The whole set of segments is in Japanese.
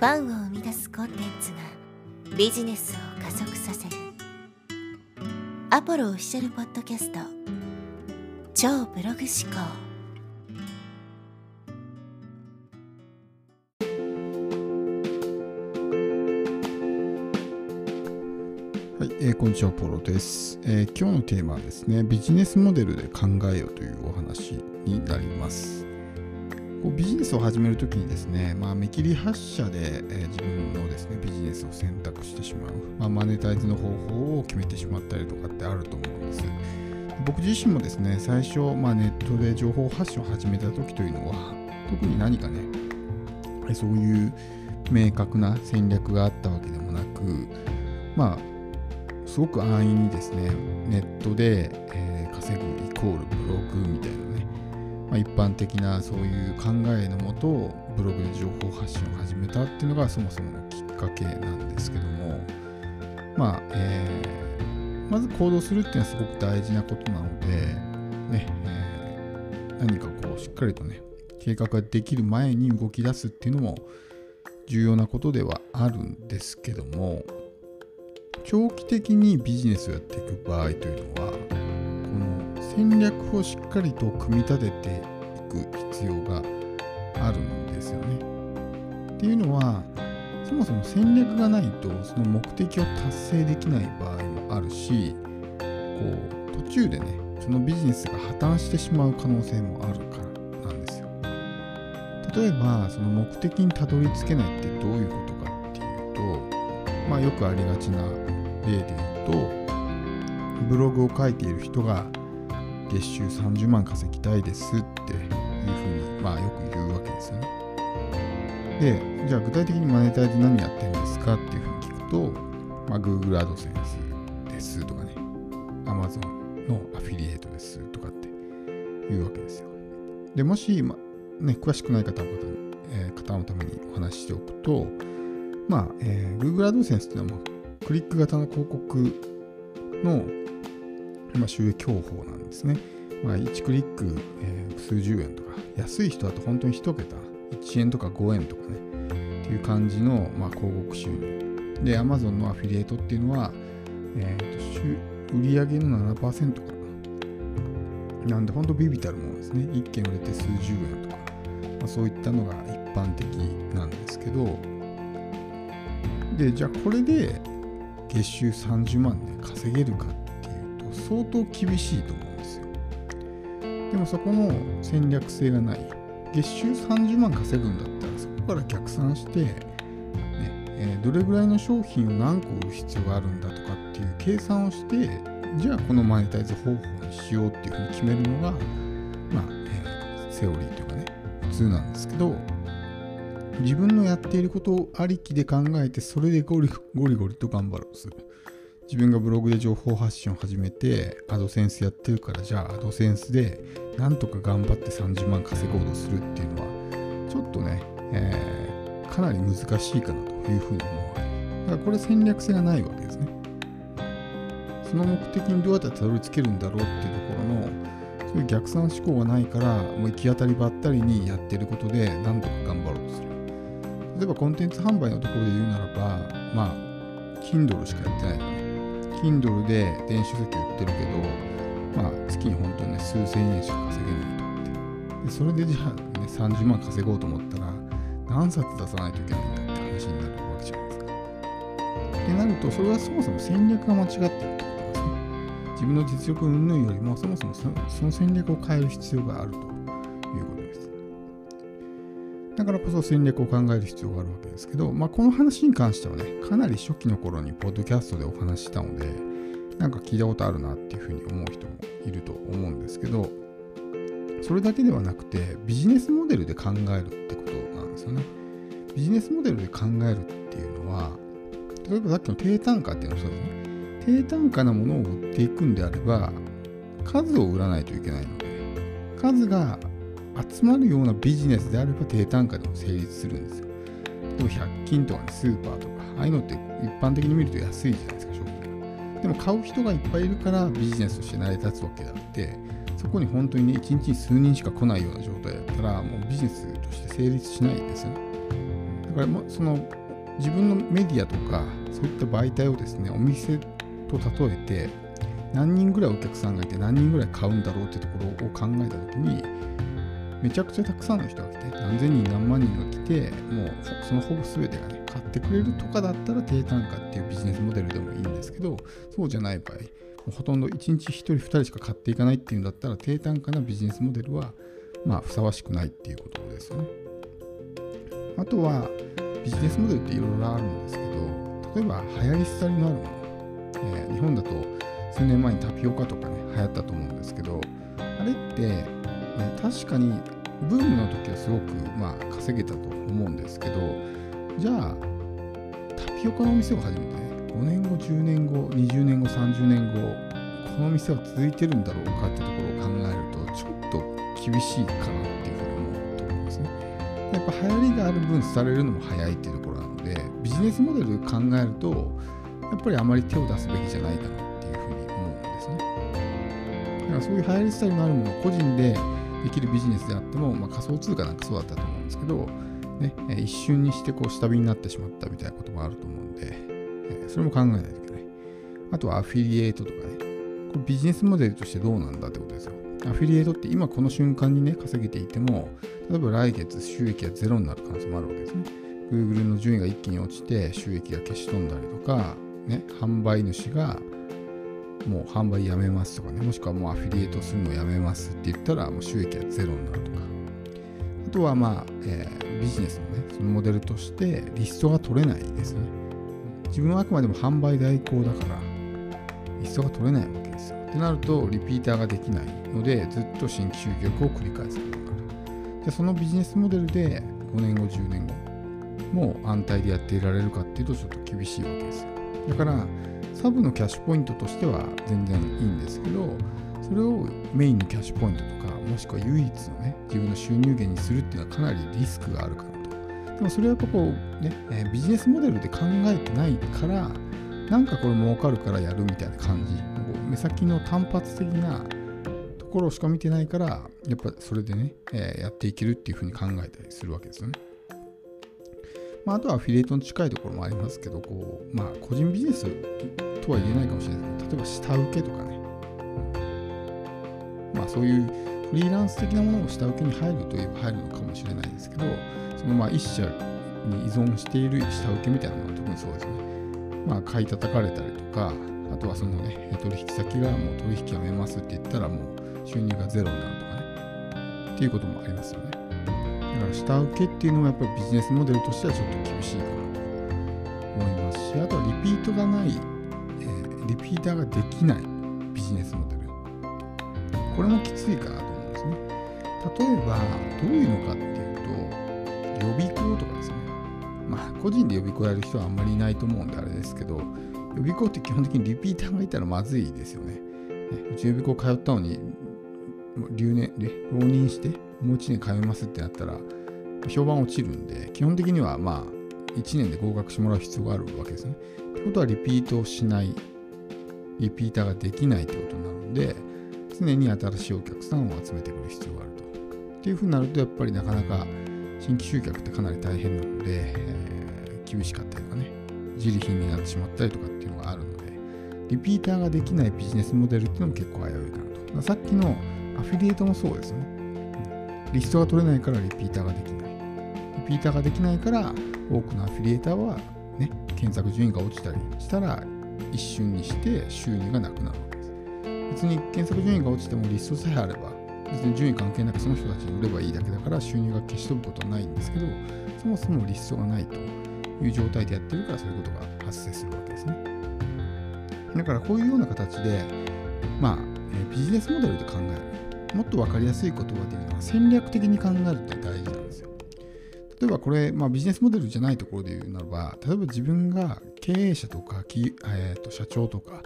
ファンを生み出すコンテンツがビジネスを加速させる。アポロオフィシャルポッドキャスト。超ブログ思考。はい、えー、こんにちは、ポロです、えー、今日のテーマはですね、ビジネスモデルで考えようというお話になります。こうビジネスを始めるときにですね、まあ、見切り発車で、え、自分のですねビジネスを選択してしまう、まあ、マネタイズの方法を決めてしまったりとかってあると思うんです。僕自身もですね、最初、まあ、ネットで情報発信を始めたときというのは、特に何かね、そういう明確な戦略があったわけでもなく、まあ、すごく安易にですね、ネットで、えー、稼ぐイコールブログみたいなまあ、一般的なそういう考えのもとブログで情報発信を始めたっていうのがそもそものきっかけなんですけどもまあ、えー、まず行動するっていうのはすごく大事なことなので、ねえー、何かこうしっかりとね計画ができる前に動き出すっていうのも重要なことではあるんですけども長期的にビジネスをやっていく場合というのは戦略をしっかりと組み立てていく必要があるんですよね。っていうのはそもそも戦略がないとその目的を達成できない場合もあるしこう途中でねそのビジネスが破綻してしまう可能性もあるからなんですよ。例えばその目的にたどり着けないってどういうことかっていうとまあよくありがちな例で言うとブログを書いている人が月収30万稼ぎたいですっていうふうに、まあ、よく言うわけですよね。で、じゃあ具体的にマネタイズ何やってるんですかっていうふうに聞くと、まあ、Google AdSense ですとかね、Amazon のアフィリエイトですとかっていうわけですよ。で、もし、まあ、ね、詳しくない方の,、えー、方のためにお話ししておくと、まあ、えー、Google AdSense っていうのは、クリック型の広告のまあ、収益方法なんですね。まあ、1クリック、えー、数十円とか、安い人だと本当に1桁、1円とか5円とかね、っていう感じの、まあ、広告収入。で、Amazon のアフィリエイトっていうのは、えーと、売上の7%かな。なんで、本当ビビたるものですね。1件売れて数十円とか、まあ、そういったのが一般的なんですけど、で、じゃあこれで月収30万で稼げるかっ相当厳しいと思うんですよ。でもそこの戦略性がない。月収30万稼ぐんだったらそこから逆算して、ねえー、どれぐらいの商品を何個売る必要があるんだとかっていう計算をしてじゃあこのマネタイズ方法にしようっていうふうに決めるのが、まあえー、セオリーというかね普通なんですけど自分のやっていることをありきで考えてそれでゴリゴリゴリと頑張ろうとする。自分がブログで情報発信を始めて、アドセンスやってるから、じゃあアドセンスでなんとか頑張って30万稼ごうとするっていうのは、ちょっとね、えー、かなり難しいかなというふうに思うわけだからこれ戦略性がないわけですね。その目的にどうやってたどり着けるんだろうっていうところの、そういう逆算思考がないから、もう行き当たりばったりにやってることで、なんとか頑張ろうとする。例えばコンテンツ販売のところで言うならば、まあ、Kindle しかやってないのね。Kindle で電子書籍売ってるけど、まあ、月に本当にね、数千円しか稼げないと思って。でそれでじゃあ、ね、30万稼ごうと思ったら、何冊出さないといけないんだって話になるわけじゃないですか。ってなると、それはそもそも戦略が間違ってるってことですね。自分の実力云々よりも、そもそもその戦略を変える必要があるということです。だからこそ戦略を考える必要があるわけですけど、まあ、この話に関してはね、かなり初期の頃にポッドキャストでお話ししたので、なんか聞いたことあるなっていうふうに思う人もいると思うんですけど、それだけではなくて、ビジネスモデルで考えるってことなんですよね。ビジネスモデルで考えるっていうのは、例えばさっきの低単価っていうのもそうですね。低単価なものを売っていくんであれば、数を売らないといけないので、数が集まるようなビジネスであれば低単価でも成立するんですよ。でも100均とか、ね、スーパーとか、ああいうのって一般的に見ると安いじゃないですか、商品が。でも買う人がいっぱいいるからビジネスとして成り立つわけであって、そこに本当にね、1日に数人しか来ないような状態だったら、もうビジネスとして成立しないんですよね。だからもその自分のメディアとかそういった媒体をですねお店と例えて何人ぐらいお客さんがいて何人ぐらい買うんだろうってところを考えた時にめちゃくちゃたくさんの人が来て何千人何万人が来てもうそのほぼ全てがね買ってくれるとかだったら低単価っていうビジネスモデルでもいいんですけどそうじゃない場合もうほとんど1日1人2人しか買っていかないっていうんだったら低単価なビジネスモデルはまあふさわしくないっていうことですよね。あとはビジネスモデルっていろいろあるんですけど例えば流行り廃りのあるもの、えー、日本だと数年前にタピオカとかね流行ったと思うんですけどあれって、ね、確かにブームの時はすごくまあ稼げたと思うんですけどじゃあタピオカのお店を始めてね5年後10年後20年後30年後この店は続いてるんだろうかってところを考えるとちょっと厳しいかなっていうふうに思うと思うんですね。やっぱ流行りがある分されるのも早いっていうところなのでビジネスモデル考えるとやっぱりあまり手を出すべきじゃないかなっていうふうに思うんですね。だからそういう流行りスタイルのあるものを個人でできるビジネスであっても、まあ、仮想通貨なんかそうだったと思うんですけど、ね、一瞬にしてこう下火になってしまったみたいなこともあると思うんで、それも考えないといけない。あとはアフィリエイトとかね、これビジネスモデルとしてどうなんだってことですよ。アフィリエイトって今この瞬間にね、稼げていても、例えば来月収益がゼロになる可能性もあるわけですね。Google の順位が一気に落ちて収益が消し飛んだりとか、ね、販売主がもう販売やめますとかね、もしくはもうアフィリエイトするのやめますって言ったら、もう収益がゼロになるとか。あとはまあ、えー、ビジネスのね、そのモデルとしてリストが取れないですよね。自分はあくまでも販売代行だから、リストが取れないわけですよ。ってなると、リピーターができないので、ずっと新規集客を繰り返すことになる。で、そのビジネスモデルで5年後、10年後、もう安泰でやっていられるかっていうと、ちょっと厳しいわけですよ。だから、サブのキャッシュポイントとしては全然いいんですけど、それをメインのキャッシュポイントとか、もしくは唯一のね、自分の収入源にするっていうのはかなりリスクがあるかなと。でもそれはやっぱこう、ね、え、ビジネスモデルで考えてないから、なんかこれ儲かるからやるみたいな感じ。目先の単発的なところしか見てないから、やっぱそれでね、え、やっていけるっていうふうに考えたりするわけですよね。まあ、あとはアフィリエイトに近いところもありますけど、こう、まあ、個人ビジネスとは言えないかもしれないですけど、例えば下請けとかね、まあ、そういうフリーランス的なものを下請けに入るといえば入るのかもしれないですけど、そのまあ一社に依存している下請けみたいなものは特にそうですね。まあ、買い叩かれたりとか、あとはそのね、取引先がもう取引やめますって言ったらもう収入がゼロになるとかね、っていうこともありますよね。だから下請けっていうのもやっぱりビジネスモデルとしてはちょっと厳しいかなと思いますし、あとはリピートがない、えー、リピーターができないビジネスモデル。これもきついかなと思うんですね。例えば、どういうのかっていうと、予備校とかですね。まあ、個人で予備校やる人はあんまりいないと思うんであれですけど、予備校って基本的にリピーターがいたらまずいですよ。ねうち予備校通ったのに、留年で浪人してもう1年通いますってなったら評判落ちるんで基本的にはまあ1年で合格してもらう必要があるわけですね。ってことはリピートをしないリピーターができないってことになるんで常に新しいお客さんを集めてくる必要があると。っていうふうになるとやっぱりなかなか新規集客ってかなり大変なので、えー、厳しかったりとかねジリ貧になってしまったりとかっていうのがあるのでリピーターができないビジネスモデルっていうのも結構危ういかなと。さっきのアフィリエイトもそうですよね。リストが取れないからリピーターができない。リピーターができないから多くのアフィリエーターは、ね、検索順位が落ちたりしたら一瞬にして収入がなくなるわけです。別に検索順位が落ちてもリストさえあれば別に順位関係なくその人たちに売ればいいだけだから収入が消し飛ぶことはないんですけどそもそもリストがないという状態でやってるからそういうことが発生するわけですね。だからこういうような形でまあビジネスモデルで考えるもっと分かりやすい言葉で言うのは戦略的に考えるって大事なんですよ。例えばこれ、まあ、ビジネスモデルじゃないところで言うならば、例えば自分が経営者とか、えー、と社長とか、ま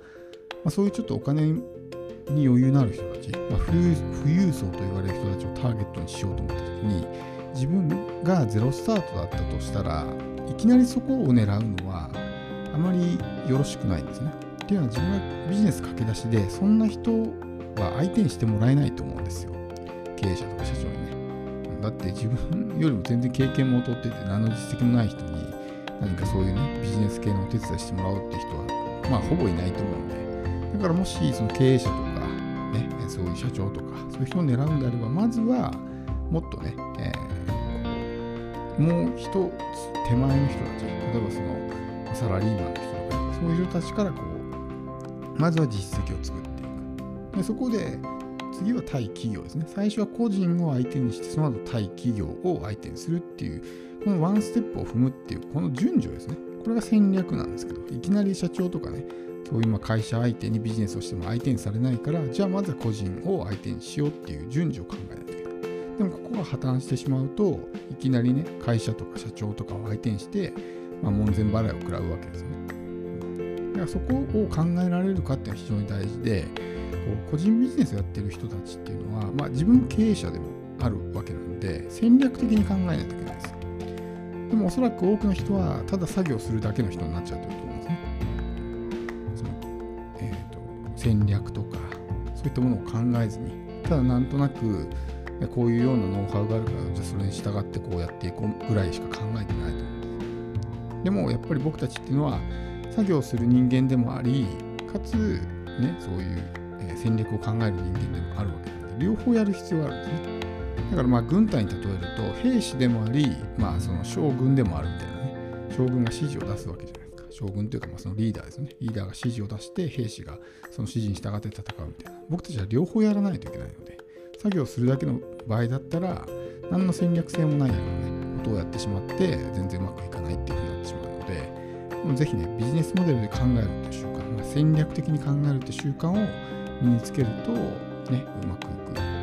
あ、そういうちょっとお金に余裕のある人たち、まあ、富裕層と言われる人たちをターゲットにしようと思った時に、自分がゼロスタートだったとしたらいきなりそこを狙うのはあまりよろしくないんですね。っていうのは自分がビジネス駆け出しでそんな人は相手にしてもらえないと思うんですよ。経営者とか社長にね。だって自分よりも全然経験も劣ってて何の実績もない人に何かそういうねビジネス系のお手伝いしてもらおうって人はまあほぼいないと思うんでだからもしその経営者とかねそういう社長とかそういう人を狙うんであればまずはもっとね、えー、もう一つ手前の人たち例えばそのサラリーマンの人とかそういう人たちからこうまずは実績を作ってでそこで次は対企業ですね。最初は個人を相手にして、その後対企業を相手にするっていう、このワンステップを踏むっていう、この順序ですね。これが戦略なんですけど、いきなり社長とかね、そういう会社相手にビジネスをしても相手にされないから、じゃあまずは個人を相手にしようっていう順序を考えないといけない。でもここが破綻してしまうと、いきなりね、会社とか社長とかを相手にして、まあ、門前払いを食らうわけですね。だからそこを考えられるかっていうのは非常に大事で、う個人ビジネスをやってる人たちっていうのは、まあ、自分経営者でもあるわけなんで戦略的に考えないといけないです。でもおそらく多くの人はただ作業するだけの人になっちゃってると思うんですね。その、えーと、戦略とかそういったものを考えずにただなんとなくこういうようなノウハウがあるからじゃあそれに従ってこうやっていこうぐらいしか考えてないと思うんです。でもやっぱり僕たちっていうのは作業する人間でもありかつねそういう戦略を考える人間でもあるわけなんで両方やる必要があるんですね。だからまあ軍隊に例えると兵士でもあり、まあ、その将軍でもあるみたいなね将軍が指示を出すわけじゃないですか。将軍というかまあそのリーダーですね。リーダーが指示を出して兵士がその指示に従って戦うみたいな。僕たちは両方やらないといけないので作業するだけの場合だったら何の戦略性もないようなねことをやってしまって全然うまくいかないっていうふうになってしまうのでぜひねビジネスモデルで考えるっていう習慣、ま、戦略的に考えるっていう習慣を身につけるとねうまくいく